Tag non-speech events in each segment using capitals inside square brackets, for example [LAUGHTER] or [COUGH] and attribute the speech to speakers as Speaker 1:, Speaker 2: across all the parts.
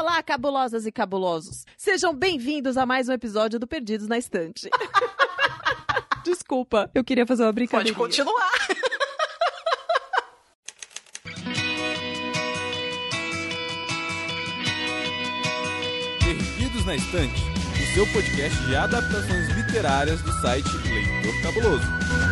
Speaker 1: Olá, cabulosas e cabulosos. Sejam bem-vindos a mais um episódio do Perdidos na Estante. [LAUGHS] Desculpa, eu queria fazer uma brincadeira.
Speaker 2: Pode continuar.
Speaker 3: Perdidos na Estante, o seu podcast de adaptações literárias do site Leitor Cabuloso.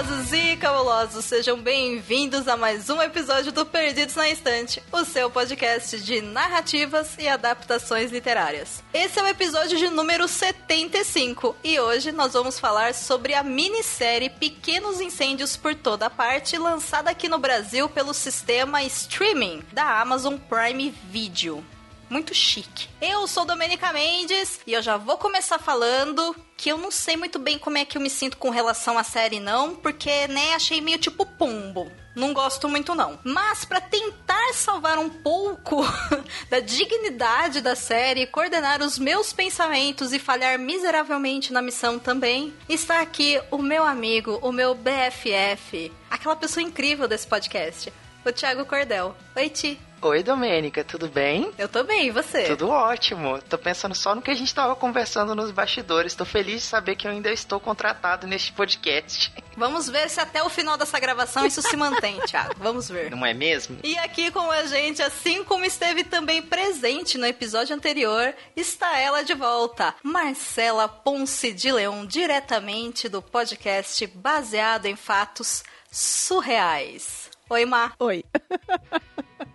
Speaker 2: Cabulosos e cabulosos, sejam bem-vindos a mais um episódio do Perdidos na Estante, o seu podcast de narrativas e adaptações literárias. Esse é o episódio de número 75 e hoje nós vamos falar sobre a minissérie Pequenos Incêndios por Toda Parte, lançada aqui no Brasil pelo sistema streaming da Amazon Prime Video muito chique. Eu sou Domenica Mendes e eu já vou começar falando que eu não sei muito bem como é que eu me sinto com relação à série não, porque né, achei meio tipo pombo. Não gosto muito não. Mas para tentar salvar um pouco [LAUGHS] da dignidade da série, coordenar os meus pensamentos e falhar miseravelmente na missão também, está aqui o meu amigo, o meu BFF, aquela pessoa incrível desse podcast, o Thiago Cordel. Oi, Ti.
Speaker 4: Oi, Domênica, tudo bem?
Speaker 2: Eu tô bem, e você?
Speaker 4: Tudo ótimo. Tô pensando só no que a gente tava conversando nos bastidores. Tô feliz de saber que eu ainda estou contratado neste podcast. [LAUGHS]
Speaker 2: Vamos ver se até o final dessa gravação isso se mantém, [LAUGHS] Thiago. Vamos ver.
Speaker 4: Não é mesmo?
Speaker 2: E aqui com a gente, assim como esteve também presente no episódio anterior, está ela de volta, Marcela Ponce de Leão, diretamente do podcast baseado em fatos surreais. Oi, Mar.
Speaker 1: Oi. [LAUGHS]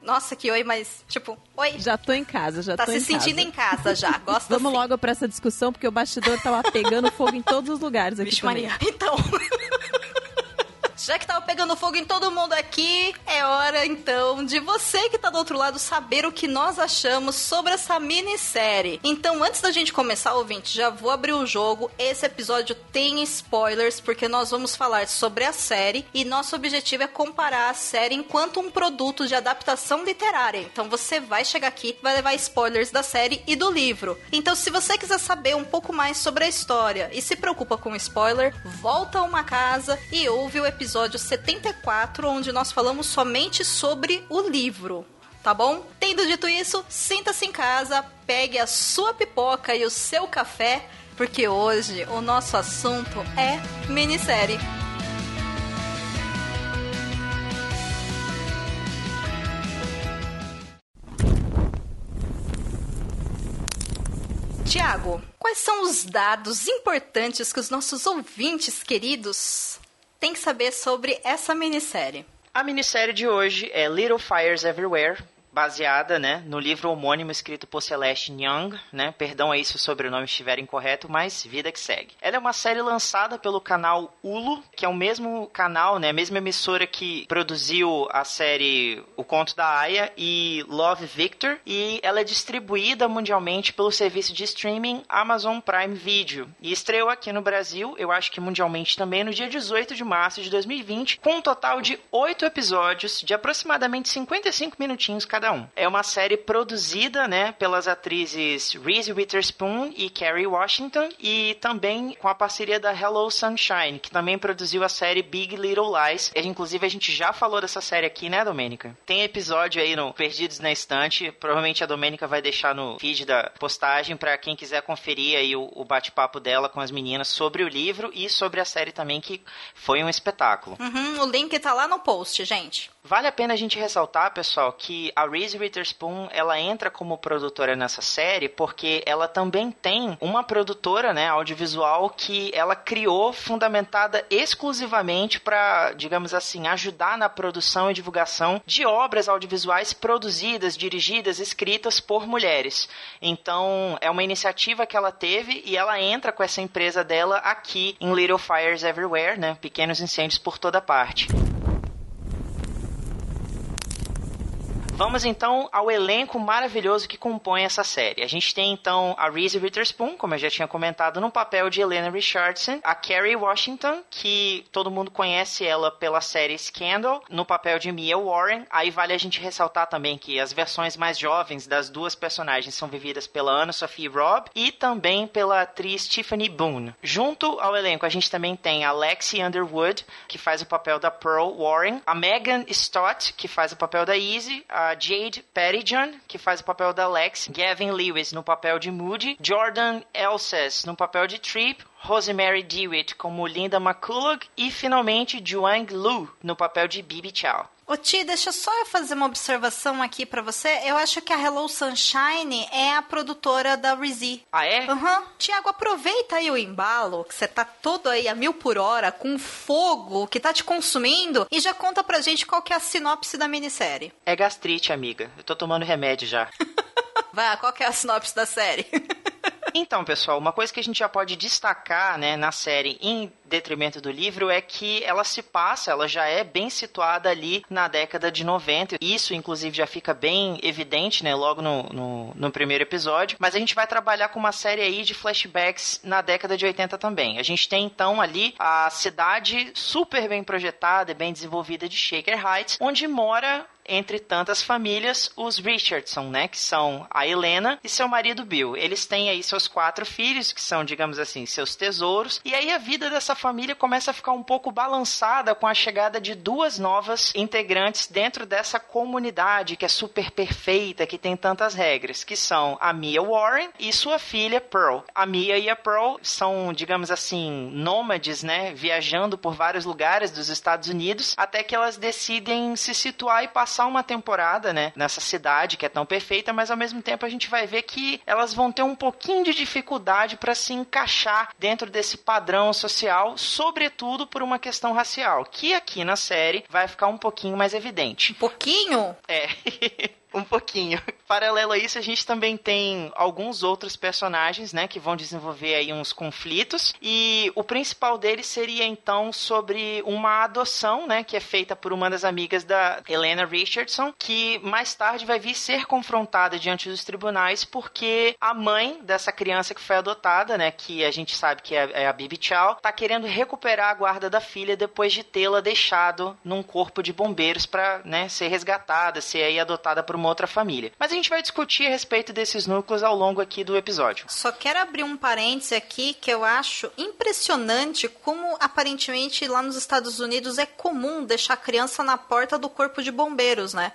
Speaker 2: Nossa, que oi, mas tipo, oi.
Speaker 1: Já tô em casa, já
Speaker 2: tá
Speaker 1: tô
Speaker 2: se
Speaker 1: em
Speaker 2: sentindo
Speaker 1: casa.
Speaker 2: em casa já. [LAUGHS] Gosto
Speaker 1: Vamos
Speaker 2: assim.
Speaker 1: logo pra essa discussão, porque o bastidor tava pegando fogo em todos os lugares aqui
Speaker 2: Vixe
Speaker 1: também.
Speaker 2: Maria. [LAUGHS] Então. Já que tava pegando fogo em todo mundo aqui, é hora então de você que tá do outro lado saber o que nós achamos sobre essa minissérie. Então, antes da gente começar, ouvinte, já vou abrir o jogo. Esse episódio tem spoilers, porque nós vamos falar sobre a série e nosso objetivo é comparar a série enquanto um produto de adaptação literária. Então, você vai chegar aqui, vai levar spoilers da série e do livro. Então, se você quiser saber um pouco mais sobre a história e se preocupa com spoiler, volta a uma casa e ouve o episódio 74, onde nós falamos somente sobre o livro. Tá bom? Tendo dito isso, sinta-se em casa, pegue a sua pipoca e o seu café, porque hoje o nosso assunto é minissérie. Tiago, quais são os dados importantes que os nossos ouvintes queridos têm que saber sobre essa minissérie?
Speaker 4: A minissérie de hoje é Little Fires Everywhere, baseada, né, no livro homônimo escrito por Celeste Young, né? Perdão aí se o sobrenome estiver incorreto, mas vida que segue. Ela é uma série lançada pelo canal Hulu, que é o mesmo canal, né, a mesma emissora que produziu a série O Conto da Aya e Love Victor, e ela é distribuída mundialmente pelo serviço de streaming Amazon Prime Video. E estreou aqui no Brasil, eu acho que mundialmente também, no dia 18 de março de 2020, com um total de oito episódios de aproximadamente 55 minutinhos cada um. É uma série produzida, né, pelas atrizes Reese Witherspoon e Kerry Washington e também com a parceria da Hello Sunshine, que também produziu a série Big Little Lies. E, inclusive a gente já falou dessa série aqui, né, Domênica? Tem episódio aí no Perdidos na Estante, provavelmente a Domênica vai deixar no feed da postagem para quem quiser conferir aí o, o bate-papo dela com as meninas sobre o livro e sobre a série também que foi um espetáculo.
Speaker 2: Uhum, o link tá lá no post, gente.
Speaker 4: Vale a pena a gente ressaltar, pessoal, que a Reese Witherspoon, ela entra como produtora nessa série porque ela também tem uma produtora, né, audiovisual que ela criou fundamentada exclusivamente para, digamos assim, ajudar na produção e divulgação de obras audiovisuais produzidas, dirigidas, escritas por mulheres. Então, é uma iniciativa que ela teve e ela entra com essa empresa dela aqui em Little Fires Everywhere, né, pequenos incêndios por toda parte. Vamos então ao elenco maravilhoso que compõe essa série. A gente tem então a Reese Witherspoon, como eu já tinha comentado, no papel de Helena Richardson, a Kerry Washington, que todo mundo conhece ela pela série Scandal, no papel de Mia Warren. Aí vale a gente ressaltar também que as versões mais jovens das duas personagens são vividas pela Anna Sophie Robb e também pela atriz Tiffany Boone. Junto ao elenco, a gente também tem a Lexi Underwood, que faz o papel da Pearl Warren, a Megan Stott, que faz o papel da Easy, a Jade Pettyjohn, que faz o papel da Lex, Gavin Lewis no papel de Moody, Jordan Elsass no papel de Trip, Rosemary DeWitt como Linda McCullough e finalmente Juang Lu no papel de Bibi Chow.
Speaker 2: Ô Ti, deixa só eu fazer uma observação aqui para você. Eu acho que a Hello Sunshine é a produtora da Rizzy.
Speaker 4: Ah, é?
Speaker 2: Aham. Uhum. Tiago, aproveita aí o embalo, que você tá todo aí a mil por hora, com fogo que tá te consumindo, e já conta pra gente qual que é a sinopse da minissérie.
Speaker 4: É gastrite, amiga. Eu tô tomando remédio já. [LAUGHS]
Speaker 2: Vai, qual que é a sinopse da série? [LAUGHS]
Speaker 4: Então, pessoal, uma coisa que a gente já pode destacar né, na série em detrimento do livro é que ela se passa, ela já é bem situada ali na década de 90. Isso, inclusive, já fica bem evidente, né, logo no, no, no, primeiro episódio. Mas a gente vai trabalhar com uma série aí de flashbacks na década de 80 também. A gente tem então ali a cidade super bem projetada e bem desenvolvida de Shaker Heights, onde mora entre tantas famílias, os Richardson, né, que são a Helena e seu marido Bill. Eles têm aí seus quatro filhos, que são, digamos assim, seus tesouros, e aí a vida dessa família começa a ficar um pouco balançada com a chegada de duas novas integrantes dentro dessa comunidade que é super perfeita, que tem tantas regras, que são a Mia Warren e sua filha Pearl. A Mia e a Pearl são, digamos assim, nômades, né, viajando por vários lugares dos Estados Unidos, até que elas decidem se situar e passar passar uma temporada, né, nessa cidade que é tão perfeita, mas ao mesmo tempo a gente vai ver que elas vão ter um pouquinho de dificuldade para se encaixar dentro desse padrão social, sobretudo por uma questão racial, que aqui na série vai ficar um pouquinho mais evidente.
Speaker 2: Um pouquinho?
Speaker 4: É. [LAUGHS] um pouquinho. [LAUGHS] Paralelo a isso, a gente também tem alguns outros personagens, né, que vão desenvolver aí uns conflitos e o principal deles seria então sobre uma adoção, né, que é feita por uma das amigas da Helena Richardson, que mais tarde vai vir ser confrontada diante dos tribunais porque a mãe dessa criança que foi adotada, né, que a gente sabe que é, é a Bibi Chow, tá querendo recuperar a guarda da filha depois de tê-la deixado num corpo de bombeiros para, né, ser resgatada, ser aí adotada por uma uma outra família. Mas a gente vai discutir a respeito desses núcleos ao longo aqui do episódio.
Speaker 2: Só quero abrir um parêntese aqui que eu acho impressionante como aparentemente lá nos Estados Unidos é comum deixar a criança na porta do corpo de bombeiros, né?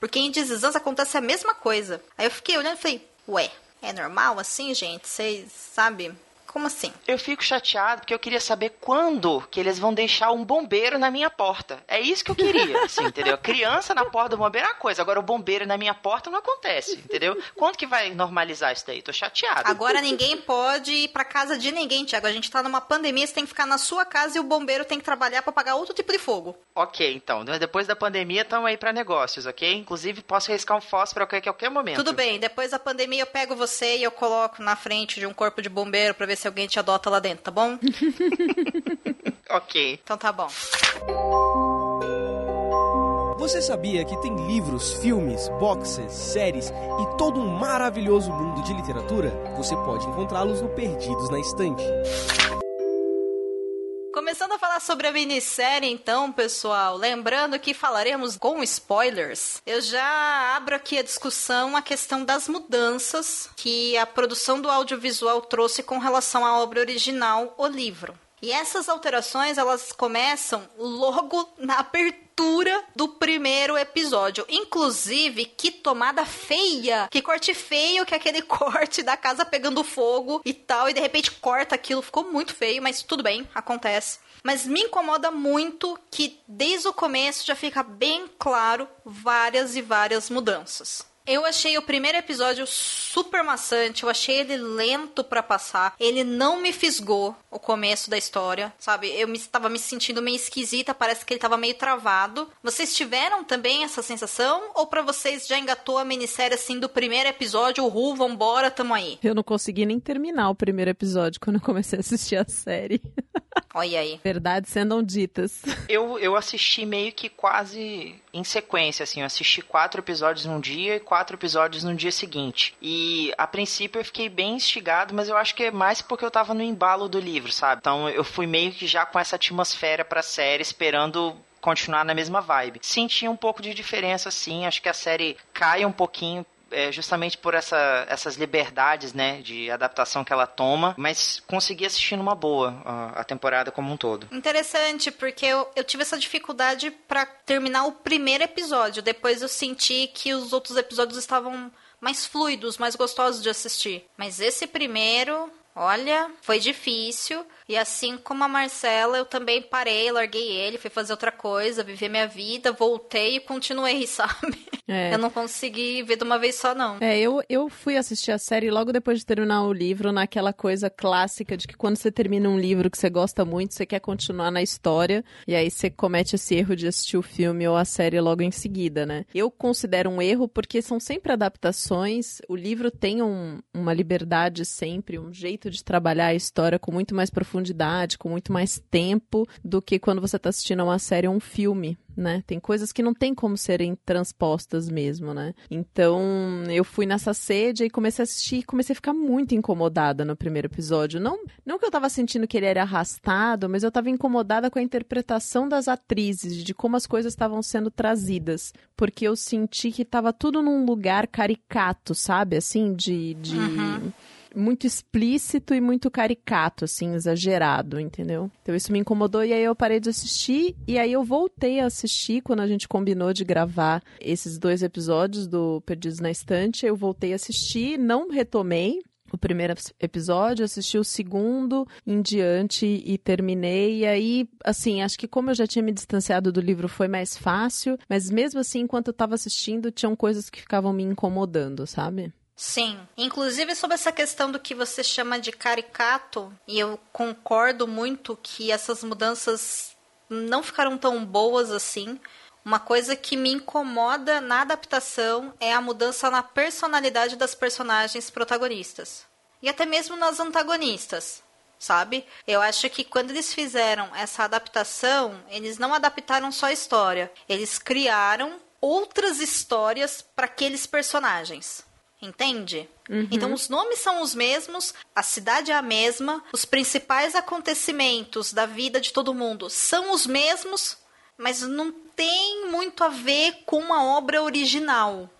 Speaker 2: Porque em This acontece a mesma coisa. Aí eu fiquei olhando e falei, ué, é normal assim, gente? Vocês, sabe? Como assim?
Speaker 4: Eu fico chateado porque eu queria saber quando que eles vão deixar um bombeiro na minha porta. É isso que eu queria, [LAUGHS] assim, entendeu? Criança na porta do bombeiro é uma coisa, agora o bombeiro na minha porta não acontece, entendeu? Quando que vai normalizar isso daí? Tô chateado.
Speaker 2: Agora ninguém pode ir pra casa de ninguém, Tiago. A gente tá numa pandemia, você tem que ficar na sua casa e o bombeiro tem que trabalhar para pagar outro tipo de fogo.
Speaker 4: Ok, então. Depois da pandemia, estamos aí para negócios, ok? Inclusive, posso riscar um fósforo a qualquer momento.
Speaker 2: Tudo bem. Depois da pandemia, eu pego você e eu coloco na frente de um corpo de bombeiro para ver se alguém te adota lá dentro, tá bom? [LAUGHS]
Speaker 4: ok.
Speaker 2: Então tá bom.
Speaker 5: Você sabia que tem livros, filmes, boxes, séries e todo um maravilhoso mundo de literatura? Você pode encontrá-los no Perdidos na Estante.
Speaker 2: Começando a falar sobre a minissérie, então, pessoal, lembrando que falaremos com spoilers, eu já abro aqui a discussão a questão das mudanças que a produção do audiovisual trouxe com relação à obra original, o livro. E essas alterações, elas começam logo na abertura do primeiro episódio. Inclusive, que tomada feia! Que corte feio que é aquele [LAUGHS] corte da casa pegando fogo e tal, e de repente corta aquilo. Ficou muito feio, mas tudo bem, acontece. Mas me incomoda muito que desde o começo já fica bem claro várias e várias mudanças. Eu achei o primeiro episódio super maçante, eu achei ele lento para passar. Ele não me fisgou o começo da história, sabe? Eu estava me, me sentindo meio esquisita, parece que ele estava meio travado. Vocês tiveram também essa sensação? Ou para vocês já engatou a minissérie assim do primeiro episódio, o Ru, vambora, tamo aí?
Speaker 1: Eu não consegui nem terminar o primeiro episódio quando eu comecei a assistir a série. [LAUGHS]
Speaker 2: Olha aí.
Speaker 1: Verdades sendo ditas. [LAUGHS]
Speaker 4: Eu, eu assisti meio que quase em sequência, assim. Eu assisti quatro episódios num dia e quatro episódios no dia seguinte. E a princípio eu fiquei bem instigado, mas eu acho que é mais porque eu tava no embalo do livro, sabe? Então eu fui meio que já com essa atmosfera pra série, esperando continuar na mesma vibe. Senti um pouco de diferença, sim. Acho que a série cai um pouquinho é, justamente por essa, essas liberdades, né, de adaptação que ela toma, mas consegui assistir numa boa a, a temporada como um todo.
Speaker 2: Interessante, porque eu, eu tive essa dificuldade para terminar o primeiro episódio. Depois eu senti que os outros episódios estavam mais fluidos, mais gostosos de assistir. Mas esse primeiro, olha, foi difícil. E assim como a Marcela, eu também parei, larguei ele, fui fazer outra coisa, viver minha vida, voltei e continuei, [LAUGHS] sabe? É. Eu não consegui ver de uma vez só, não.
Speaker 1: É, eu, eu fui assistir a série logo depois de terminar o livro, naquela coisa clássica de que quando você termina um livro que você gosta muito, você quer continuar na história, e aí você comete esse erro de assistir o filme ou a série logo em seguida, né? Eu considero um erro porque são sempre adaptações, o livro tem um, uma liberdade sempre, um jeito de trabalhar a história com muito mais profundidade profundidade, com muito mais tempo do que quando você está assistindo a uma série ou um filme. Né? Tem coisas que não tem como serem transpostas mesmo, né? Então, eu fui nessa sede e comecei a assistir, comecei a ficar muito incomodada no primeiro episódio. Não, não que eu tava sentindo que ele era arrastado, mas eu tava incomodada com a interpretação das atrizes, de como as coisas estavam sendo trazidas, porque eu senti que tava tudo num lugar caricato, sabe? Assim, de, de... Uhum muito explícito e muito caricato, assim, exagerado, entendeu? Então isso me incomodou e aí eu parei de assistir e aí eu voltei a assistir quando a gente combinou de gravar esses dois episódios do Perdidos na Estante. Eu voltei a assistir, não retomei, o primeiro episódio, assisti o segundo em diante e terminei. E aí, assim, acho que como eu já tinha me distanciado do livro, foi mais fácil. Mas mesmo assim, enquanto eu tava assistindo, tinham coisas que ficavam me incomodando, sabe?
Speaker 2: Sim. Inclusive sobre essa questão do que você chama de caricato, e eu concordo muito que essas mudanças não ficaram tão boas assim. Uma coisa que me incomoda na adaptação é a mudança na personalidade das personagens protagonistas. E até mesmo nas antagonistas, sabe? Eu acho que quando eles fizeram essa adaptação, eles não adaptaram só a história, eles criaram outras histórias para aqueles personagens. Entende? Uhum. Então os nomes são os mesmos, a cidade é a mesma, os principais acontecimentos da vida de todo mundo são os mesmos, mas não tem muito a ver com a obra original.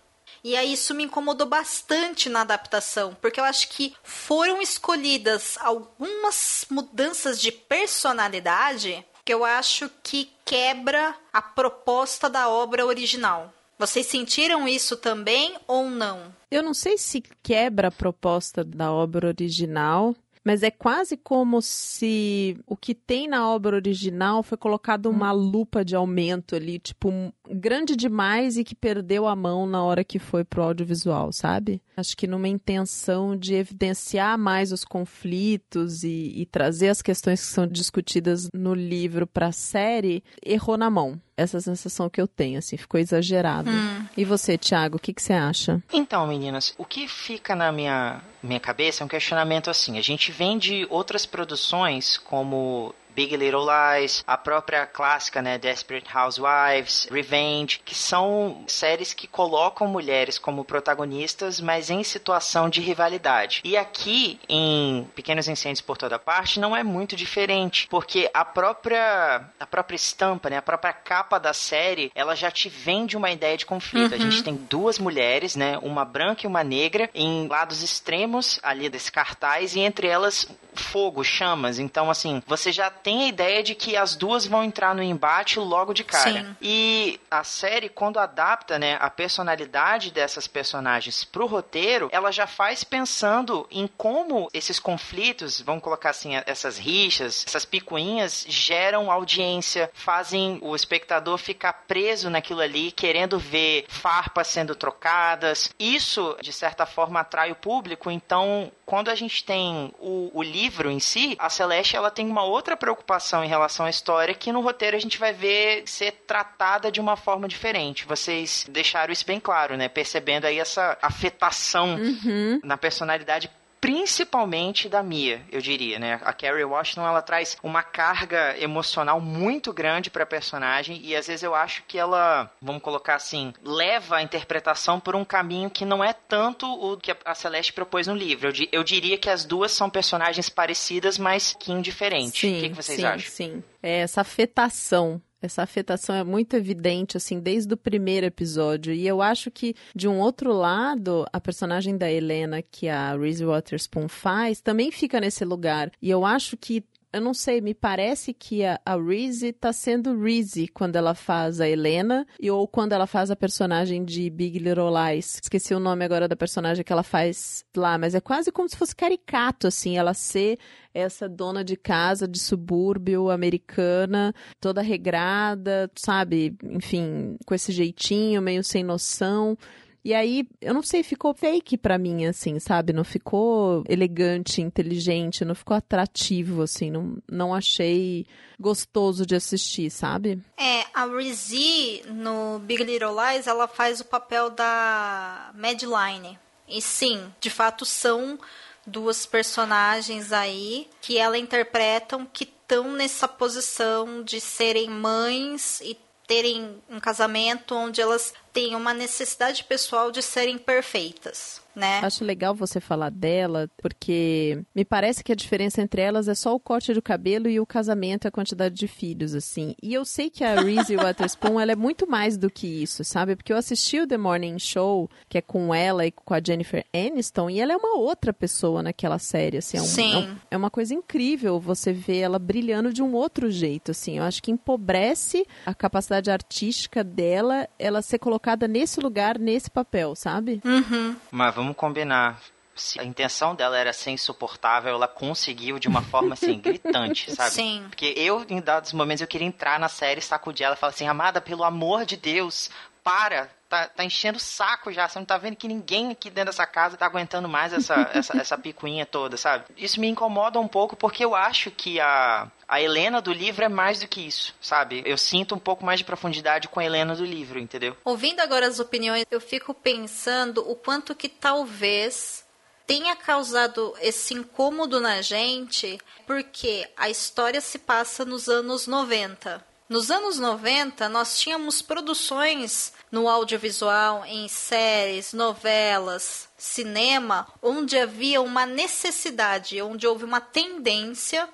Speaker 2: E aí isso me incomodou bastante na adaptação, porque eu acho que foram escolhidas algumas mudanças de personalidade que eu acho que quebra a proposta da obra original. Vocês sentiram isso também ou não?
Speaker 1: Eu não sei se quebra a proposta da obra original, mas é quase como se o que tem na obra original foi colocado uma hum. lupa de aumento ali, tipo, grande demais e que perdeu a mão na hora que foi pro audiovisual, sabe? Acho que numa intenção de evidenciar mais os conflitos e, e trazer as questões que são discutidas no livro para a série, errou na mão essa sensação que eu tenho, assim, ficou exagerado. Hum. E você, Thiago, o que, que você acha?
Speaker 4: Então, meninas, o que fica na minha, minha cabeça é um questionamento assim. A gente vem de outras produções como Big Little Lies, a própria clássica, né, Desperate Housewives, Revenge, que são séries que colocam mulheres como protagonistas, mas em situação de rivalidade. E aqui, em Pequenos Incêndios por Toda Parte, não é muito diferente, porque a própria a própria estampa, né, a própria capa da série, ela já te vende uma ideia de conflito. Uhum. A gente tem duas mulheres, né, uma branca e uma negra, em lados extremos ali desse cartaz, e entre elas fogo, chamas. Então, assim, você já tem a ideia de que as duas vão entrar no embate logo de cara. Sim. E a série, quando adapta, né, a personalidade dessas personagens pro roteiro, ela já faz pensando em como esses conflitos, vamos colocar assim, essas rixas, essas picuinhas geram audiência, fazem o espectador ficar preso naquilo ali, querendo ver farpas sendo trocadas. Isso, de certa forma, atrai o público. Então, quando a gente tem o, o livro em si, a Celeste ela tem uma outra preocupação em relação à história que no roteiro a gente vai ver ser tratada de uma forma diferente. Vocês deixaram isso bem claro, né? Percebendo aí essa afetação uhum. na personalidade principalmente da Mia, eu diria, né? A Carrie Washington, ela traz uma carga emocional muito grande pra personagem e às vezes eu acho que ela, vamos colocar assim, leva a interpretação por um caminho que não é tanto o que a Celeste propôs no livro. Eu, eu diria que as duas são personagens parecidas, mas que indiferentes.
Speaker 1: Sim,
Speaker 4: o que, que vocês
Speaker 1: sim,
Speaker 4: acham?
Speaker 1: Sim, é essa afetação essa afetação é muito evidente, assim, desde o primeiro episódio. E eu acho que, de um outro lado, a personagem da Helena, que a Reese Witherspoon faz, também fica nesse lugar. E eu acho que eu não sei, me parece que a, a Reese tá sendo Reese quando ela faz a Helena e ou quando ela faz a personagem de Big Little Lies. Esqueci o nome agora da personagem que ela faz lá, mas é quase como se fosse caricato, assim, ela ser essa dona de casa de subúrbio americana, toda regrada, sabe? Enfim, com esse jeitinho, meio sem noção. E aí, eu não sei, ficou fake pra mim, assim, sabe? Não ficou elegante, inteligente, não ficou atrativo, assim. Não, não achei gostoso de assistir, sabe?
Speaker 2: É, a Rizzy no Big Little Lies, ela faz o papel da Madeline. E sim, de fato são duas personagens aí que ela interpretam que estão nessa posição de serem mães e terem um casamento onde elas têm uma necessidade pessoal de serem perfeitas né?
Speaker 1: Acho legal você falar dela, porque me parece que a diferença entre elas é só o corte do cabelo e o casamento e a quantidade de filhos, assim. E eu sei que a Reese Witherspoon, ela é muito mais do que isso, sabe? Porque eu assisti o The Morning Show, que é com ela e com a Jennifer Aniston, e ela é uma outra pessoa naquela série, assim. É, um,
Speaker 2: Sim.
Speaker 1: É, é uma coisa incrível você ver ela brilhando de um outro jeito, assim. Eu acho que empobrece a capacidade artística dela, ela ser colocada nesse lugar, nesse papel, sabe?
Speaker 2: Uhum.
Speaker 4: Mas vamos combinar. Se a intenção dela era ser insuportável, ela conseguiu de uma forma assim, [LAUGHS] gritante, sabe?
Speaker 2: Sim.
Speaker 4: Porque eu, em dados momentos, eu queria entrar na série, sacudir ela e falar assim, amada, pelo amor de Deus, para, tá, tá enchendo o saco já. Você não tá vendo que ninguém aqui dentro dessa casa tá aguentando mais essa, [LAUGHS] essa, essa picuinha toda, sabe? Isso me incomoda um pouco porque eu acho que a, a Helena do livro é mais do que isso, sabe? Eu sinto um pouco mais de profundidade com a Helena do livro, entendeu?
Speaker 2: Ouvindo agora as opiniões, eu fico pensando o quanto que talvez tenha causado esse incômodo na gente, porque a história se passa nos anos 90. Nos anos 90, nós tínhamos produções no audiovisual, em séries, novelas, cinema, onde havia uma necessidade, onde houve uma tendência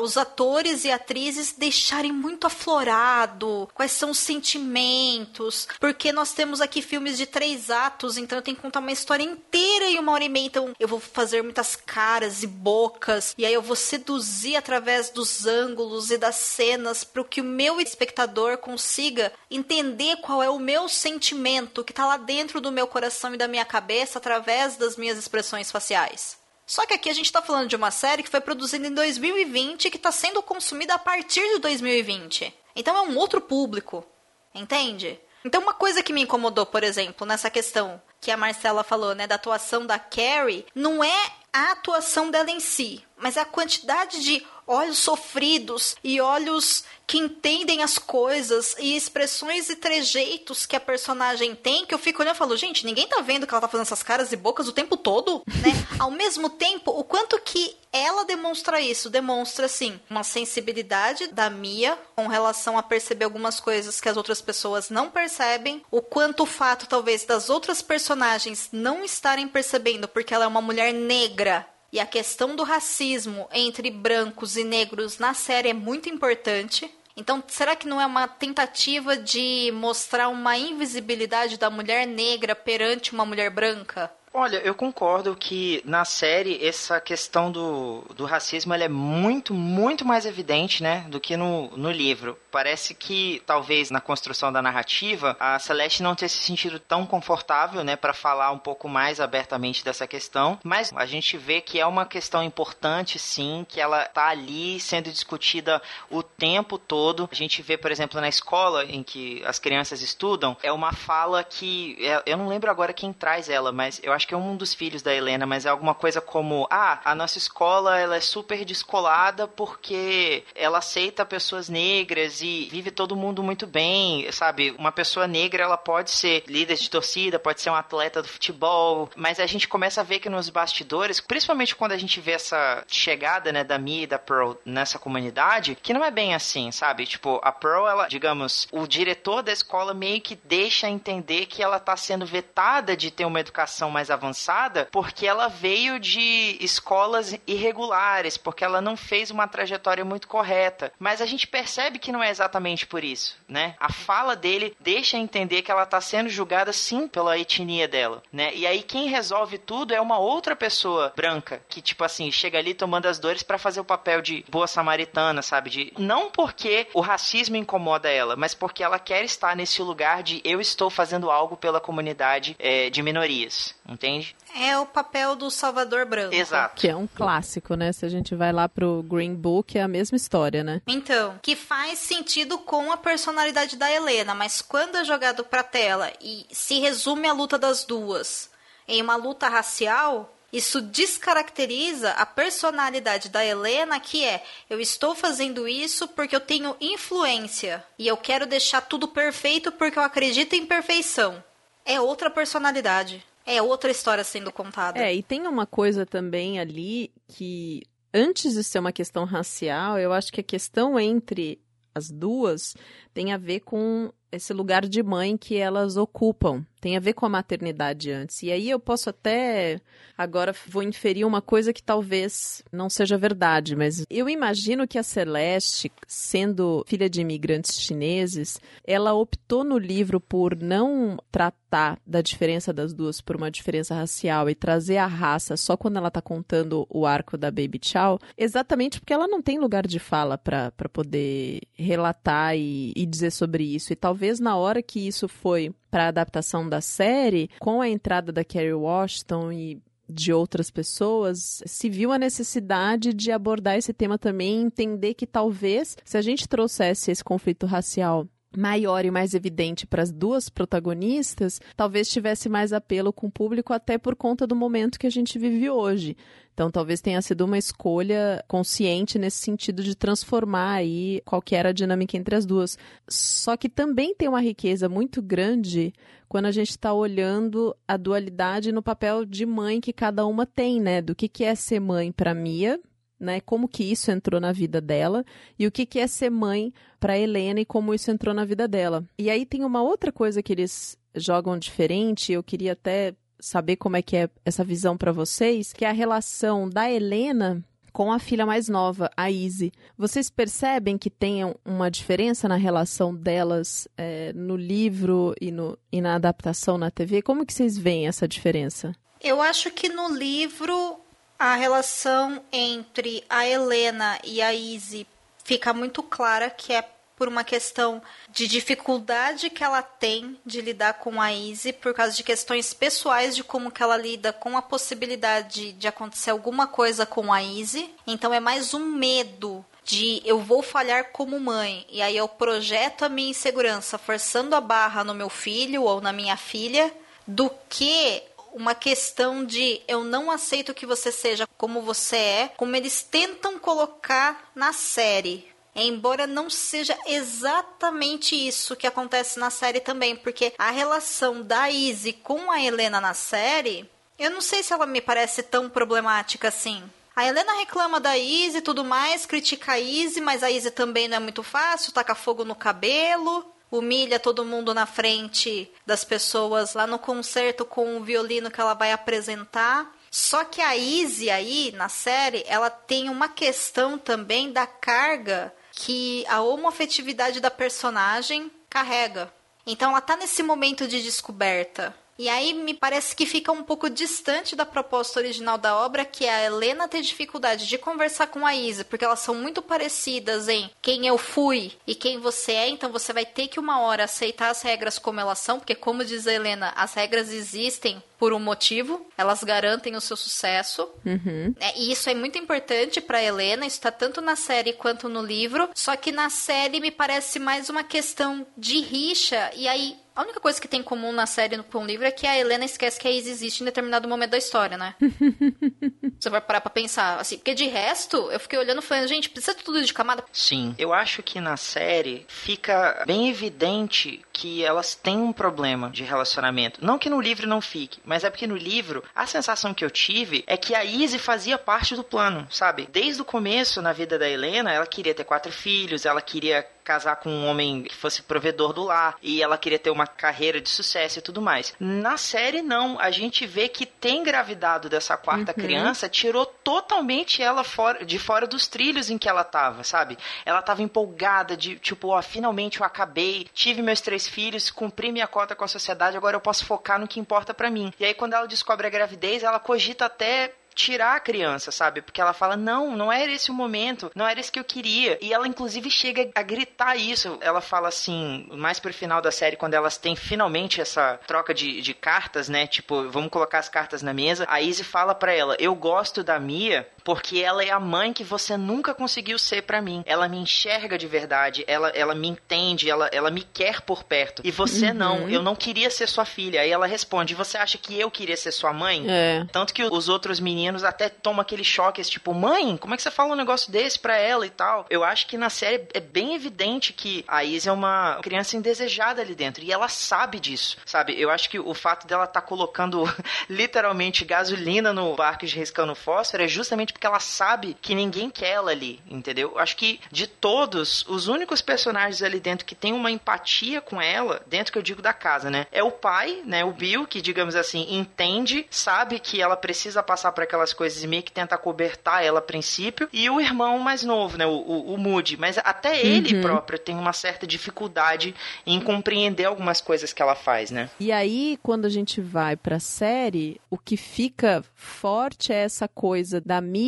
Speaker 2: os atores e atrizes deixarem muito aflorado quais são os sentimentos, porque nós temos aqui filmes de três atos, então eu tenho que contar uma história inteira em uma hora e meia, então eu vou fazer muitas caras e bocas, e aí eu vou seduzir através dos ângulos e das cenas para que o meu espectador consiga entender qual é o meu sentimento que está lá dentro do meu coração e da minha cabeça através das minhas expressões faciais. Só que aqui a gente está falando de uma série que foi produzida em 2020 e que está sendo consumida a partir de 2020. Então é um outro público, entende? Então uma coisa que me incomodou, por exemplo, nessa questão que a Marcela falou, né, da atuação da Carrie, não é a atuação dela em si, mas a quantidade de olhos sofridos e olhos que entendem as coisas e expressões e trejeitos que a personagem tem, que eu fico olhando e falo, gente, ninguém tá vendo que ela tá fazendo essas caras e bocas o tempo todo, né? [LAUGHS] Ao mesmo tempo, o quanto que ela demonstra isso, demonstra assim, uma sensibilidade da Mia com relação a perceber algumas coisas que as outras pessoas não percebem, o quanto o fato talvez das outras personagens não estarem percebendo porque ela é uma mulher negra e a questão do racismo entre brancos e negros na série é muito importante. Então, será que não é uma tentativa de mostrar uma invisibilidade da mulher negra perante uma mulher branca?
Speaker 4: Olha, eu concordo que na série essa questão do, do racismo é muito, muito mais evidente, né, do que no, no livro. Parece que talvez na construção da narrativa a Celeste não tenha se sentido tão confortável, né, para falar um pouco mais abertamente dessa questão, mas a gente vê que é uma questão importante, sim, que ela tá ali sendo discutida o tempo todo. A gente vê, por exemplo, na escola em que as crianças estudam, é uma fala que é, eu não lembro agora quem traz ela, mas eu acho que é um dos filhos da Helena, mas é alguma coisa como: ah, a nossa escola ela é super descolada porque ela aceita pessoas negras e vive todo mundo muito bem, sabe? Uma pessoa negra, ela pode ser líder de torcida, pode ser um atleta do futebol, mas a gente começa a ver que nos bastidores, principalmente quando a gente vê essa chegada, né, da Mia e da Pearl nessa comunidade, que não é bem assim, sabe? Tipo, a Pearl, ela, digamos, o diretor da escola meio que deixa entender que ela tá sendo vetada de ter uma educação mais avançada porque ela veio de escolas irregulares, porque ela não fez uma trajetória muito correta. Mas a gente percebe que não exatamente por isso, né? A fala dele deixa entender que ela tá sendo julgada sim pela etnia dela, né? E aí quem resolve tudo é uma outra pessoa branca que tipo assim, chega ali tomando as dores para fazer o papel de boa samaritana, sabe? De não porque o racismo incomoda ela, mas porque ela quer estar nesse lugar de eu estou fazendo algo pela comunidade é, de minorias, entende?
Speaker 2: É o papel do Salvador Branco.
Speaker 4: Exato.
Speaker 1: Que é um clássico, né? Se a gente vai lá pro Green Book, é a mesma história, né?
Speaker 2: Então, que faz sentido com a personalidade da Helena, mas quando é jogado pra tela e se resume a luta das duas em uma luta racial, isso descaracteriza a personalidade da Helena, que é: eu estou fazendo isso porque eu tenho influência e eu quero deixar tudo perfeito porque eu acredito em perfeição. É outra personalidade. É outra história sendo contada.
Speaker 1: É, e tem uma coisa também ali que, antes de ser uma questão racial, eu acho que a questão entre as duas tem a ver com esse lugar de mãe que elas ocupam. Tem a ver com a maternidade antes. E aí eu posso até. Agora vou inferir uma coisa que talvez não seja verdade, mas eu imagino que a Celeste, sendo filha de imigrantes chineses, ela optou no livro por não tratar da diferença das duas por uma diferença racial e trazer a raça só quando ela está contando o arco da Baby Chow, exatamente porque ela não tem lugar de fala para poder relatar e, e dizer sobre isso. E talvez na hora que isso foi para a adaptação da série, com a entrada da Kerry Washington e de outras pessoas, se viu a necessidade de abordar esse tema também, entender que talvez se a gente trouxesse esse conflito racial maior e mais evidente para as duas protagonistas, talvez tivesse mais apelo com o público até por conta do momento que a gente vive hoje. Então, talvez tenha sido uma escolha consciente nesse sentido de transformar aí qual que era a dinâmica entre as duas. Só que também tem uma riqueza muito grande quando a gente está olhando a dualidade no papel de mãe que cada uma tem, né? Do que, que é ser mãe para Mia, né? Como que isso entrou na vida dela e o que, que é ser mãe para Helena e como isso entrou na vida dela. E aí tem uma outra coisa que eles jogam diferente, eu queria até saber como é que é essa visão para vocês, que é a relação da Helena com a filha mais nova, a Izzy. Vocês percebem que tem uma diferença na relação delas é, no livro e, no, e na adaptação na TV? Como que vocês veem essa diferença?
Speaker 2: Eu acho que no livro a relação entre a Helena e a Izzy fica muito clara que é por uma questão de dificuldade que ela tem de lidar com a Izzy, por causa de questões pessoais de como que ela lida com a possibilidade de acontecer alguma coisa com a Izzy. Então é mais um medo de eu vou falhar como mãe e aí eu projeto a minha insegurança forçando a barra no meu filho ou na minha filha do que uma questão de eu não aceito que você seja como você é, como eles tentam colocar na série. Embora não seja exatamente isso que acontece na série também, porque a relação da Izzy com a Helena na série, eu não sei se ela me parece tão problemática assim. A Helena reclama da Izzy e tudo mais, critica a Izzy, mas a Izzy também não é muito fácil, taca fogo no cabelo, humilha todo mundo na frente das pessoas lá no concerto com o violino que ela vai apresentar. Só que a Izzy aí, na série, ela tem uma questão também da carga que a homofetividade da personagem carrega. Então ela tá nesse momento de descoberta. E aí me parece que fica um pouco distante da proposta original da obra, que é a Helena ter dificuldade de conversar com a Isa, porque elas são muito parecidas em quem eu fui e quem você é, então você vai ter que uma hora aceitar as regras como elas são, porque como diz a Helena, as regras existem por um motivo, elas garantem o seu sucesso.
Speaker 1: Uhum.
Speaker 2: É, e isso é muito importante para Helena, isso está tanto na série quanto no livro. Só que na série me parece mais uma questão de rixa, e aí A única coisa que tem em comum na série com o livro é que a Helena esquece que a Izzy existe em determinado momento da história, né? [LAUGHS] Você vai parar pra pensar, assim, porque de resto, eu fiquei olhando e falando, gente, precisa de tudo de camada?
Speaker 4: Sim. Eu acho que na série fica bem evidente que elas têm um problema de relacionamento. Não que no livro não fique, mas é porque no livro a sensação que eu tive é que a Izzy fazia parte do plano, sabe? Desde o começo na vida da Helena, ela queria ter quatro filhos, ela queria casar com um homem que fosse provedor do lar e ela queria ter uma carreira de sucesso e tudo mais. Na série não, a gente vê que tem engravidado dessa quarta uhum. criança tirou totalmente ela fora, de fora dos trilhos em que ela tava, sabe? Ela tava empolgada de tipo, ó, finalmente eu acabei, tive meus três filhos, cumpri minha cota com a sociedade, agora eu posso focar no que importa para mim. E aí quando ela descobre a gravidez, ela cogita até tirar a criança, sabe? Porque ela fala: não, não era esse o momento, não era isso que eu queria. E ela, inclusive, chega a gritar isso. Ela fala assim, mais pro final da série, quando elas têm finalmente essa troca de, de cartas, né? Tipo, vamos colocar as cartas na mesa. A Izzy fala pra ela: eu gosto da Mia porque ela é a mãe que você nunca conseguiu ser para mim. Ela me enxerga de verdade, ela, ela me entende, ela, ela me quer por perto. E você uhum. não, eu não queria ser sua filha. Aí ela responde: Você acha que eu queria ser sua mãe?
Speaker 1: É.
Speaker 4: Tanto que os outros meninos até tomam aquele choque, tipo, mãe, como é que você fala um negócio desse pra ela e tal? Eu acho que na série é bem evidente que a Isa é uma criança indesejada ali dentro. E ela sabe disso, sabe? Eu acho que o fato dela estar tá colocando [LAUGHS] literalmente gasolina no barco de riscando fósforo é justamente porque ela sabe que ninguém quer ela ali, entendeu? Acho que de todos, os únicos personagens ali dentro que tem uma empatia com ela, dentro que eu digo da casa, né? É o pai, né? O Bill, que digamos assim, entende, sabe que ela precisa passar por aquelas coisas e meio que tenta cobertar ela a princípio, e o irmão mais novo, né? O, o, o Moody. Mas até ele uhum. próprio tem uma certa dificuldade em compreender algumas coisas que ela faz, né?
Speaker 1: E aí, quando a gente vai pra série, o que fica forte é essa coisa da Mia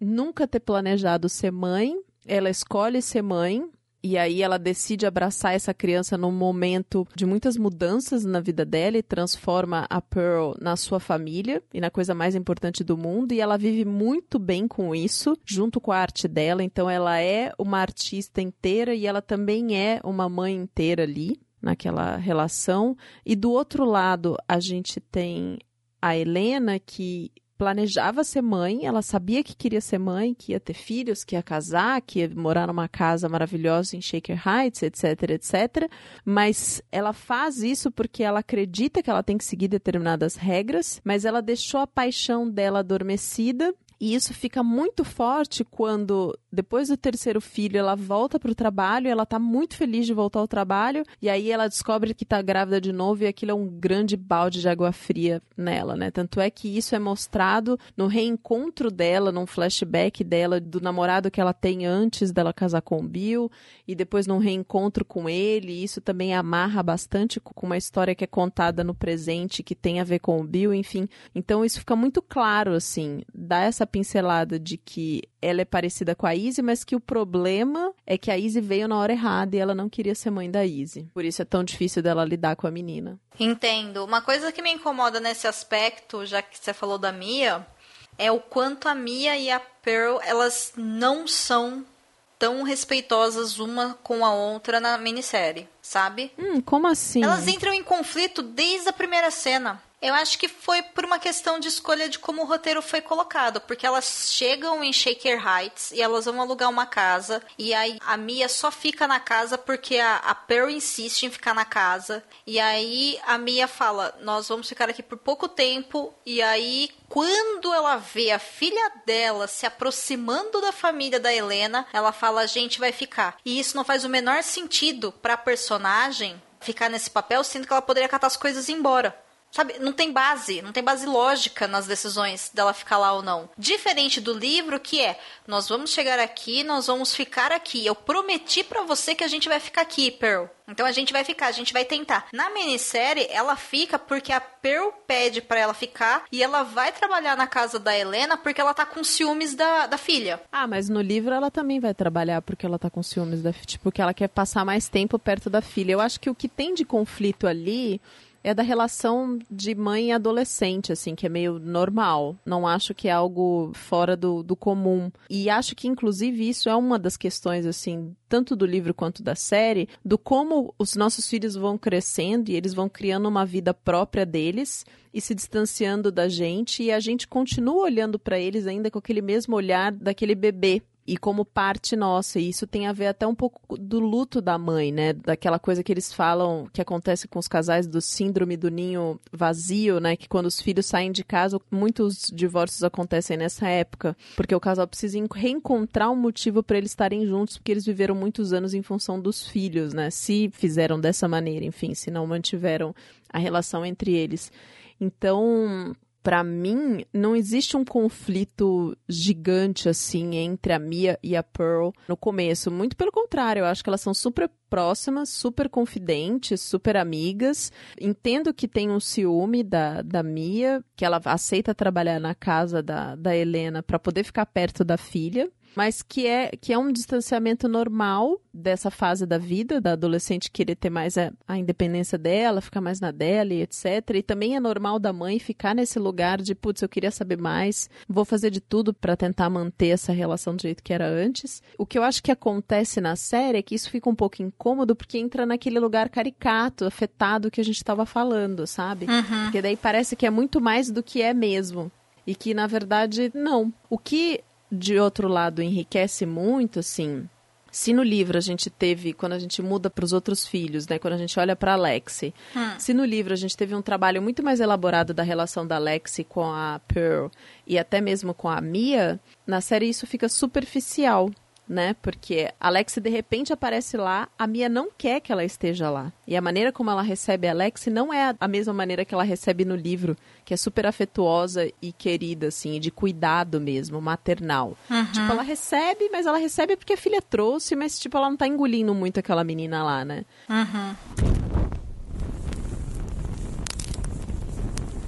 Speaker 1: Nunca ter planejado ser mãe, ela escolhe ser mãe, e aí ela decide abraçar essa criança num momento de muitas mudanças na vida dela e transforma a Pearl na sua família e na coisa mais importante do mundo. E ela vive muito bem com isso, junto com a arte dela. Então ela é uma artista inteira e ela também é uma mãe inteira ali naquela relação. E do outro lado, a gente tem a Helena que planejava ser mãe, ela sabia que queria ser mãe, que ia ter filhos, que ia casar, que ia morar numa casa maravilhosa em Shaker Heights, etc, etc. Mas ela faz isso porque ela acredita que ela tem que seguir determinadas regras, mas ela deixou a paixão dela adormecida e isso fica muito forte quando, depois do terceiro filho, ela volta para o trabalho, ela está muito feliz de voltar ao trabalho, e aí ela descobre que está grávida de novo e aquilo é um grande balde de água fria nela, né? Tanto é que isso é mostrado no reencontro dela, num flashback dela, do namorado que ela tem antes dela casar com o Bill, e depois num reencontro com ele. E isso também amarra bastante com uma história que é contada no presente, que tem a ver com o Bill, enfim. Então isso fica muito claro, assim, dá essa pincelada de que ela é parecida com a Izzy, mas que o problema é que a Izzy veio na hora errada e ela não queria ser mãe da Izzy. Por isso é tão difícil dela lidar com a menina.
Speaker 2: Entendo. Uma coisa que me incomoda nesse aspecto, já que você falou da Mia, é o quanto a Mia e a Pearl, elas não são tão respeitosas uma com a outra na minissérie, sabe?
Speaker 1: Hum, como assim?
Speaker 2: Elas entram em conflito desde a primeira cena. Eu acho que foi por uma questão de escolha de como o roteiro foi colocado, porque elas chegam em Shaker Heights e elas vão alugar uma casa, e aí a Mia só fica na casa porque a, a Pearl insiste em ficar na casa, e aí a Mia fala: Nós vamos ficar aqui por pouco tempo, e aí quando ela vê a filha dela se aproximando da família da Helena, ela fala: A gente vai ficar. E isso não faz o menor sentido pra personagem ficar nesse papel, sendo que ela poderia catar as coisas e ir embora. Sabe, não tem base, não tem base lógica nas decisões dela ficar lá ou não. Diferente do livro, que é: nós vamos chegar aqui, nós vamos ficar aqui. Eu prometi para você que a gente vai ficar aqui, Pearl. Então a gente vai ficar, a gente vai tentar. Na minissérie, ela fica porque a Pearl pede para ela ficar e ela vai trabalhar na casa da Helena porque ela tá com ciúmes da, da filha.
Speaker 1: Ah, mas no livro ela também vai trabalhar porque ela tá com ciúmes da filha. Tipo, que ela quer passar mais tempo perto da filha. Eu acho que o que tem de conflito ali é da relação de mãe e adolescente, assim, que é meio normal. Não acho que é algo fora do, do comum. E acho que, inclusive, isso é uma das questões, assim, tanto do livro quanto da série, do como os nossos filhos vão crescendo e eles vão criando uma vida própria deles e se distanciando da gente, e a gente continua olhando para eles ainda com aquele mesmo olhar daquele bebê e como parte nossa. E isso tem a ver até um pouco do luto da mãe, né? Daquela coisa que eles falam que acontece com os casais do síndrome do ninho vazio, né? Que quando os filhos saem de casa, muitos divórcios acontecem nessa época, porque o casal precisa reencontrar um motivo para eles estarem juntos, porque eles viveram muitos anos em função dos filhos, né? Se fizeram dessa maneira, enfim, se não mantiveram a relação entre eles. Então, para mim, não existe um conflito gigante assim entre a Mia e a Pearl no começo. Muito pelo contrário, eu acho que elas são super próximas, super confidentes, super amigas. Entendo que tem um ciúme da, da Mia, que ela aceita trabalhar na casa da, da Helena para poder ficar perto da filha mas que é, que é um distanciamento normal dessa fase da vida, da adolescente querer ter mais a, a, independência dela, ficar mais na dela e etc. E também é normal da mãe ficar nesse lugar de, putz, eu queria saber mais, vou fazer de tudo para tentar manter essa relação do jeito que era antes. O que eu acho que acontece na série é que isso fica um pouco incômodo porque entra naquele lugar caricato, afetado que a gente estava falando, sabe? Uhum. Porque daí parece que é muito mais do que é mesmo. E que, na verdade, não. O que de outro lado, enriquece muito, assim. Se no livro a gente teve, quando a gente muda para os outros filhos, né? Quando a gente olha para Lexi, hum. se no livro a gente teve um trabalho muito mais elaborado da relação da Lexi com a Pearl e até mesmo com a Mia, na série isso fica superficial né? Porque Alex de repente aparece lá, a Mia não quer que ela esteja lá. E a maneira como ela recebe a Alex não é a mesma maneira que ela recebe no livro, que é super afetuosa e querida, assim, de cuidado mesmo, maternal. Uhum. Tipo, ela recebe, mas ela recebe porque a filha trouxe, mas, tipo, ela não tá engolindo muito aquela menina lá, né?
Speaker 2: Uhum.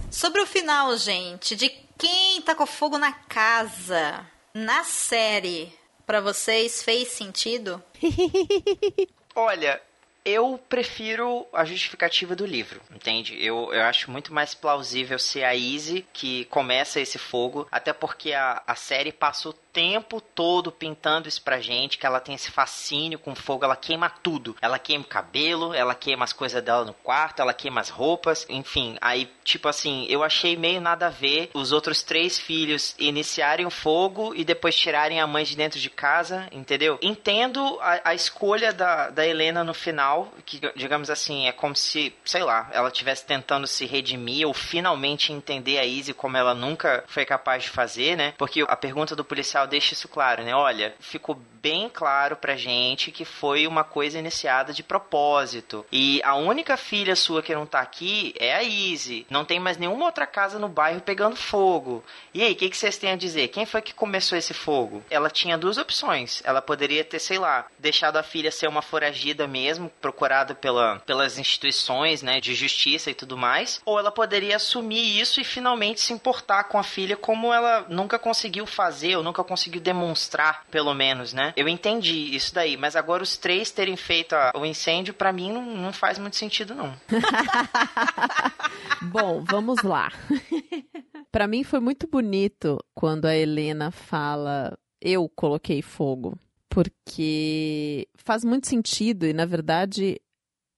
Speaker 2: Sobre o final, gente, de quem tacou fogo na casa na série para vocês fez sentido? [LAUGHS]
Speaker 4: Olha, eu prefiro a justificativa do livro, entende? Eu, eu acho muito mais plausível ser a Izzy que começa esse fogo, até porque a, a série passa o tempo todo pintando isso pra gente, que ela tem esse fascínio com fogo, ela queima tudo. Ela queima o cabelo, ela queima as coisas dela no quarto, ela queima as roupas, enfim. Aí, tipo assim, eu achei meio nada a ver os outros três filhos iniciarem o fogo e depois tirarem a mãe de dentro de casa, entendeu? Entendo a, a escolha da, da Helena no final, que, digamos assim, é como se, sei lá, ela estivesse tentando se redimir ou finalmente entender a Izzy como ela nunca foi capaz de fazer, né? Porque a pergunta do policial deixa isso claro, né? Olha, ficou bem claro pra gente que foi uma coisa iniciada de propósito. E a única filha sua que não tá aqui é a Izzy. Não tem mais nenhuma outra casa no bairro pegando fogo. E aí, o que, que vocês têm a dizer? Quem foi que começou esse fogo? Ela tinha duas opções. Ela poderia ter, sei lá, deixado a filha ser uma foragida mesmo, procurada pela, pelas instituições, né, de justiça e tudo mais. Ou ela poderia assumir isso e finalmente se importar com a filha como ela nunca conseguiu fazer ou nunca conseguiu demonstrar, pelo menos, né? Eu entendi isso daí, mas agora os três terem feito a, o incêndio, para mim, não, não faz muito sentido, não. [LAUGHS]
Speaker 1: Bom, vamos lá. [LAUGHS] para mim foi muito bonito quando a Helena fala: Eu coloquei fogo. Porque faz muito sentido e, na verdade,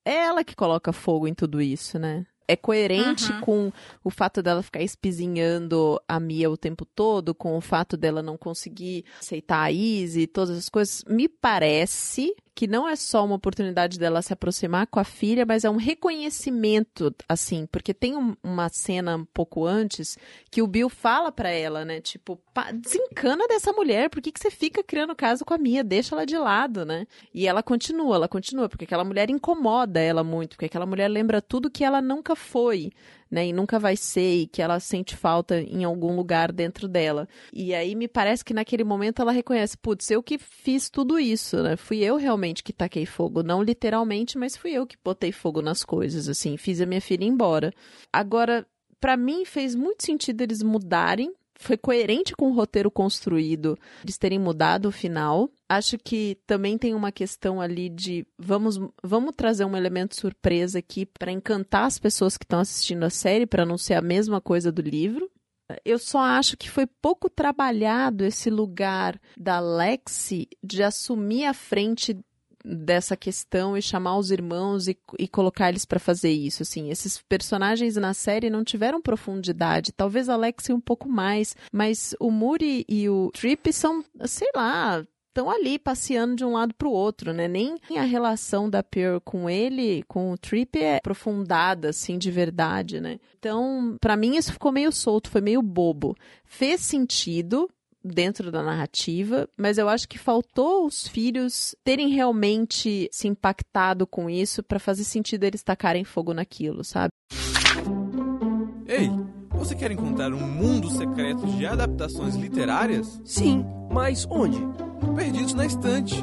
Speaker 1: é ela que coloca fogo em tudo isso, né? É coerente uhum. com o fato dela ficar espizinhando a Mia o tempo todo, com o fato dela não conseguir aceitar a Izzy, todas as coisas. Me parece que não é só uma oportunidade dela se aproximar com a filha, mas é um reconhecimento, assim, porque tem um, uma cena um pouco antes que o Bill fala para ela, né? Tipo, desencana dessa mulher, por que, que você fica criando caso com a Mia? Deixa ela de lado, né? E ela continua, ela continua, porque aquela mulher incomoda ela muito, porque aquela mulher lembra tudo que ela nunca foi né? E nunca vai ser, e que ela sente falta em algum lugar dentro dela. E aí me parece que naquele momento ela reconhece, putz, eu que fiz tudo isso, né? Fui eu realmente que taquei fogo. Não literalmente, mas fui eu que botei fogo nas coisas, assim. Fiz a minha filha ir embora. Agora, para mim fez muito sentido eles mudarem foi coerente com o roteiro construído, eles terem mudado o final. Acho que também tem uma questão ali de vamos, vamos trazer um elemento surpresa aqui para encantar as pessoas que estão assistindo a série, para não ser a mesma coisa do livro. Eu só acho que foi pouco trabalhado esse lugar da Lexi de assumir a frente dessa questão e chamar os irmãos e, e colocar eles para fazer isso, assim. Esses personagens na série não tiveram profundidade, talvez a Lexi um pouco mais, mas o Muri e o Trip são, sei lá, estão ali passeando de um lado para o outro, né? Nem a relação da Pearl com ele, com o Trip é aprofundada assim de verdade, né? Então, para mim isso ficou meio solto, foi meio bobo. Fez sentido, dentro da narrativa, mas eu acho que faltou os filhos terem realmente se impactado com isso para fazer sentido eles tacarem fogo naquilo, sabe?
Speaker 3: Ei, você quer encontrar um mundo secreto de adaptações literárias?
Speaker 5: Sim, mas onde?
Speaker 3: Perdidos na estante.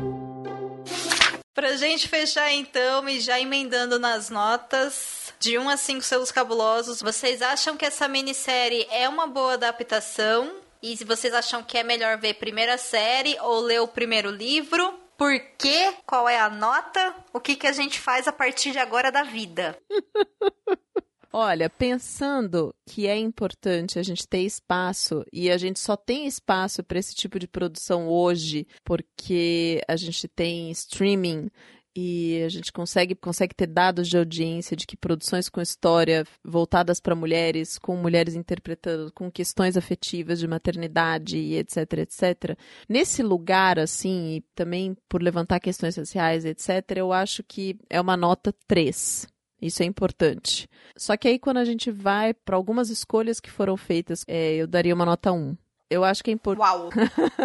Speaker 2: Pra gente fechar então e já emendando nas notas, de 1 a 5 selos cabulosos, vocês acham que essa minissérie é uma boa adaptação? E se vocês acham que é melhor ver primeira série ou ler o primeiro livro, por quê? Qual é a nota? O que, que a gente faz a partir de agora da vida? [LAUGHS]
Speaker 1: Olha, pensando que é importante a gente ter espaço e a gente só tem espaço para esse tipo de produção hoje porque a gente tem streaming e a gente consegue, consegue ter dados de audiência de que produções com história voltadas para mulheres, com mulheres interpretando, com questões afetivas de maternidade e etc, etc. Nesse lugar, assim, e também por levantar questões sociais, etc., eu acho que é uma nota 3. Isso é importante. Só que aí, quando a gente vai para algumas escolhas que foram feitas, é, eu daria uma nota 1. Eu acho que é importante.
Speaker 2: Uau!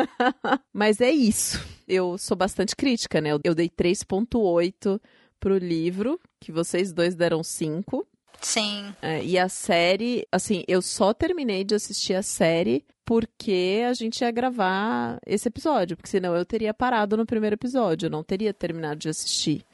Speaker 2: [LAUGHS]
Speaker 1: Mas é isso. Eu sou bastante crítica, né? Eu dei 3,8 pro livro, que vocês dois deram 5.
Speaker 2: Sim.
Speaker 1: É, e a série, assim, eu só terminei de assistir a série porque a gente ia gravar esse episódio, porque senão eu teria parado no primeiro episódio, eu não teria terminado de assistir.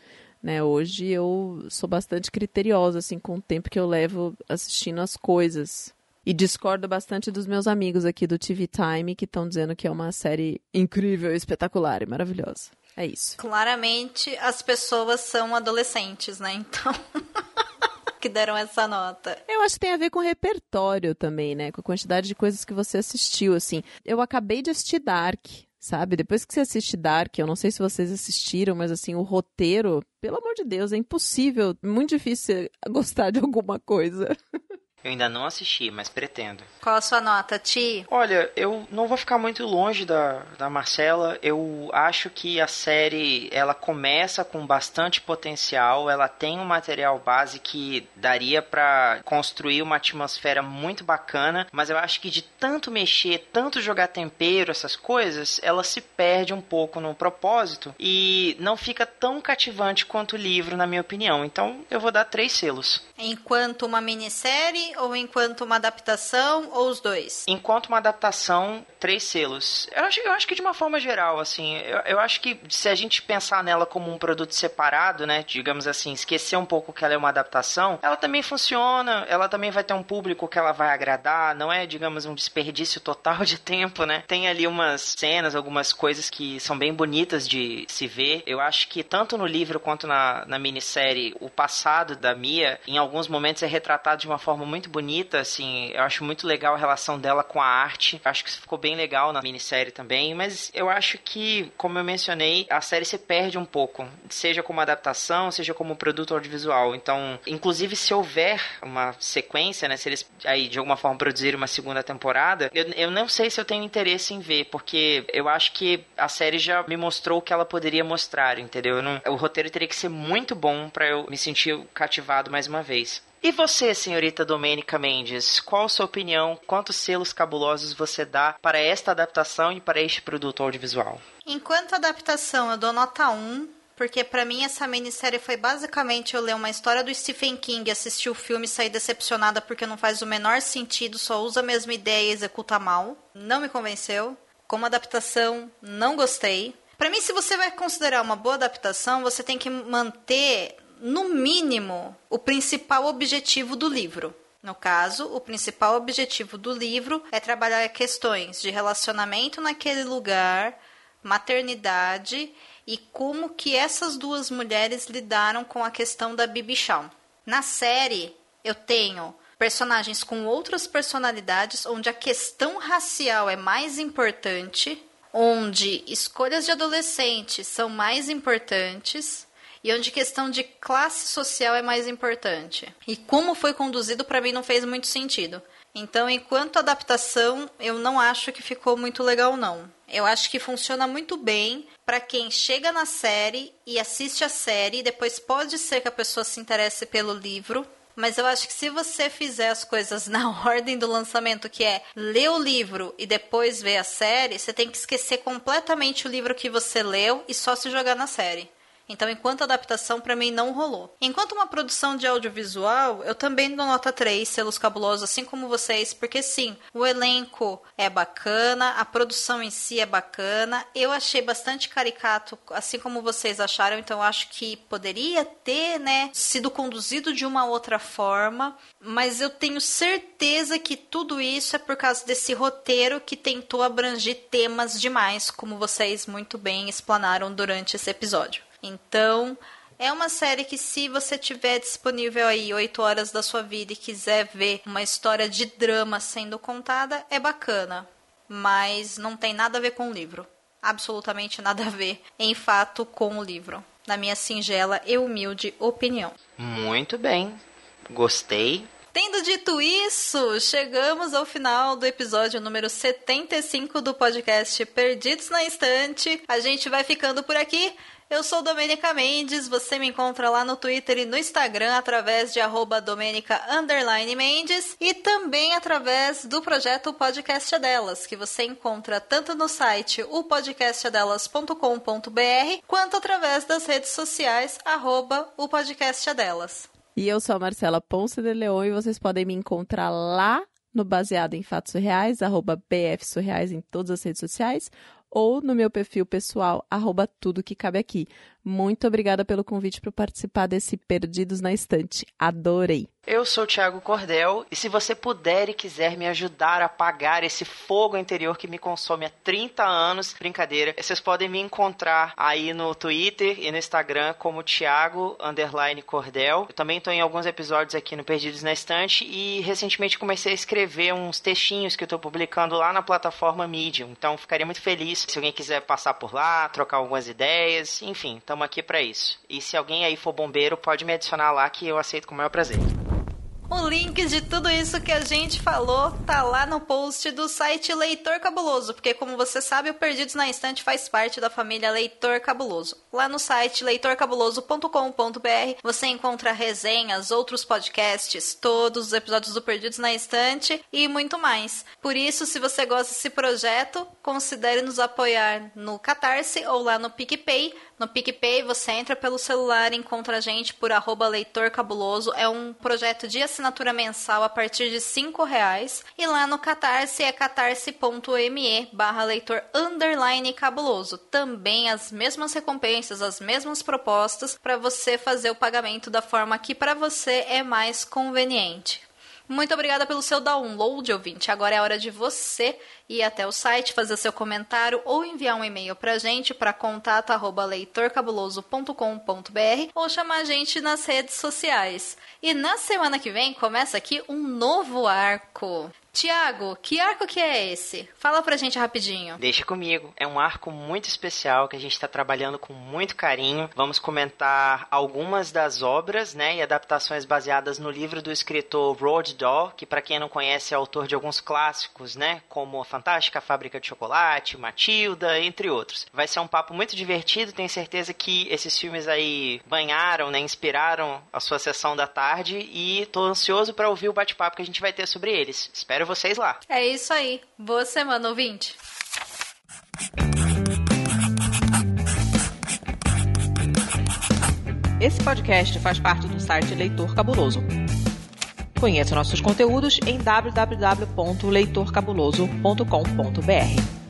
Speaker 1: Né, hoje eu sou bastante criteriosa assim com o tempo que eu levo assistindo as coisas. E discordo bastante dos meus amigos aqui do TV Time que estão dizendo que é uma série incrível, espetacular e maravilhosa. É isso.
Speaker 2: Claramente as pessoas são adolescentes, né? Então. [LAUGHS] que deram essa nota.
Speaker 1: Eu acho que tem a ver com repertório também, né? Com a quantidade de coisas que você assistiu, assim. Eu acabei de assistir Dark, sabe? Depois que você assiste Dark, eu não sei se vocês assistiram, mas assim, o roteiro, pelo amor de Deus, é impossível, muito difícil gostar de alguma coisa. [LAUGHS]
Speaker 4: Eu ainda não assisti, mas pretendo.
Speaker 2: Qual a sua nota, Ti?
Speaker 4: Olha, eu não vou ficar muito longe da, da Marcela. Eu acho que a série ela começa com bastante potencial. Ela tem um material base que daria para construir uma atmosfera muito bacana. Mas eu acho que de tanto mexer, tanto jogar tempero, essas coisas, ela se perde um pouco no propósito e não fica tão cativante quanto o livro, na minha opinião. Então eu vou dar três selos.
Speaker 2: Enquanto uma minissérie ou enquanto uma adaptação ou os dois?
Speaker 4: Enquanto uma adaptação, três selos. Eu acho, eu acho que de uma forma geral, assim, eu, eu acho que se a gente pensar nela como um produto separado, né, digamos assim, esquecer um pouco que ela é uma adaptação, ela também funciona, ela também vai ter um público que ela vai agradar, não é, digamos, um desperdício total de tempo, né? Tem ali umas cenas, algumas coisas que são bem bonitas de se ver. Eu acho que tanto no livro quanto na, na minissérie, o passado da Mia, em alguns momentos é retratado de uma forma muito bonita, assim, eu acho muito legal a relação dela com a arte. Acho que isso ficou bem legal na minissérie também, mas eu acho que, como eu mencionei, a série se perde um pouco, seja como adaptação, seja como produto audiovisual. Então, inclusive se houver uma sequência, né, se eles aí de alguma forma produzirem uma segunda temporada, eu, eu não sei se eu tenho interesse em ver, porque eu acho que a série já me mostrou o que ela poderia mostrar, entendeu? Não, o roteiro teria que ser muito bom para eu me sentir cativado mais uma vez. E você, senhorita Domênica Mendes, qual a sua opinião? Quantos selos cabulosos você dá para esta adaptação e para este produto audiovisual?
Speaker 2: Enquanto adaptação, eu dou nota 1, porque para mim essa minissérie foi basicamente eu ler uma história do Stephen King, assistir o filme e sair decepcionada porque não faz o menor sentido, só usa a mesma ideia e executa mal. Não me convenceu. Como adaptação, não gostei. Para mim, se você vai considerar uma boa adaptação, você tem que manter no mínimo, o principal objetivo do livro. No caso, o principal objetivo do livro é trabalhar questões de relacionamento naquele lugar, maternidade e como que essas duas mulheres lidaram com a questão da Bibi Shawn. Na série, eu tenho personagens com outras personalidades, onde a questão racial é mais importante, onde escolhas de adolescente são mais importantes e onde questão de classe social é mais importante. E como foi conduzido para mim não fez muito sentido. Então, enquanto adaptação, eu não acho que ficou muito legal não. Eu acho que funciona muito bem para quem chega na série e assiste a série, depois pode ser que a pessoa se interesse pelo livro, mas eu acho que se você fizer as coisas [LAUGHS] na ordem do lançamento, que é ler o livro e depois ver a série, você tem que esquecer completamente o livro que você leu e só se jogar na série. Então, enquanto adaptação, para mim não rolou. Enquanto uma produção de audiovisual, eu também dou nota 3, selos cabulosos, assim como vocês, porque sim, o elenco é bacana, a produção em si é bacana. Eu achei bastante caricato, assim como vocês acharam, então acho que poderia ter, né, sido conduzido de uma outra forma, mas eu tenho certeza que tudo isso é por causa desse roteiro que tentou abranger temas demais, como vocês muito bem explanaram durante esse episódio. Então, é uma série que se você tiver disponível aí 8 horas da sua vida e quiser ver uma história de drama sendo contada, é bacana, mas não tem nada a ver com o livro. Absolutamente nada a ver, em fato, com o livro. Na minha singela e humilde opinião.
Speaker 4: Muito bem. Gostei.
Speaker 2: Tendo dito isso, chegamos ao final do episódio número 75 do podcast Perdidos na Estante. A gente vai ficando por aqui. Eu sou Domênica Mendes, você me encontra lá no Twitter e no Instagram através de arroba Mendes e também através do projeto Podcast Delas, que você encontra tanto no site opodcastadelas.com.br quanto através das redes sociais arroba o podcast.
Speaker 1: E eu sou a Marcela Ponce de Leon e vocês podem me encontrar lá no Baseado em Fatos Surreais, arroba BF Surreais em todas as redes sociais, ou no meu perfil pessoal, arroba tudo que cabe aqui. Muito obrigada pelo convite para participar desse Perdidos na Estante. Adorei!
Speaker 4: Eu sou o Thiago Cordel e se você puder e quiser me ajudar a apagar esse fogo interior que me consome há 30 anos, brincadeira, vocês podem me encontrar aí no Twitter e no Instagram como Thiago underline Cordel. Eu também estou em alguns episódios aqui no Perdidos na Estante e recentemente comecei a escrever uns textinhos que eu estou publicando lá na plataforma Medium. Então ficaria muito feliz se alguém quiser passar por lá, trocar algumas ideias, enfim, estamos aqui para isso. E se alguém aí for bombeiro, pode me adicionar lá que eu aceito com o maior prazer.
Speaker 2: O link de tudo isso que a gente falou tá lá no post do site Leitor Cabuloso, porque como você sabe, o Perdidos na Estante faz parte da família Leitor Cabuloso. Lá no site leitorcabuloso.com.br você encontra resenhas, outros podcasts, todos os episódios do Perdidos na Estante e muito mais. Por isso, se você gosta desse projeto, considere nos apoiar no Catarse ou lá no PicPay no PicPay, você entra pelo celular encontra a gente por arroba Leitor Cabuloso. É um projeto de assinatura mensal a partir de cinco reais. E lá no Catarse é catarse.me barra leitor underline cabuloso. Também as mesmas recompensas, as mesmas propostas para você fazer o pagamento da forma que para você é mais conveniente. Muito obrigada pelo seu download, ouvinte. Agora é hora de você ir até o site, fazer seu comentário ou enviar um e-mail pra gente para contato@leitorcabuloso.com.br ou chamar a gente nas redes sociais. E na semana que vem começa aqui um novo arco. Tiago, que arco que é esse? Fala pra gente rapidinho.
Speaker 4: Deixa comigo. É um arco muito especial que a gente está trabalhando com muito carinho. Vamos comentar algumas das obras, né, e adaptações baseadas no livro do escritor Roald Dahl, que para quem não conhece é autor de alguns clássicos, né, como Fantástica Fábrica de Chocolate, Matilda, entre outros. Vai ser um papo muito divertido, tenho certeza que esses filmes aí banharam, né, inspiraram a sua sessão da tarde e tô ansioso para ouvir o bate-papo que a gente vai ter sobre eles. Espero Espero vocês lá.
Speaker 2: É isso aí. Boa semana, ouvinte.
Speaker 6: Esse podcast faz parte do site Leitor Cabuloso. Conheça nossos conteúdos em www.leitorcabuloso.com.br.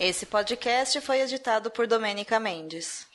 Speaker 2: Esse podcast foi editado por Domênica Mendes.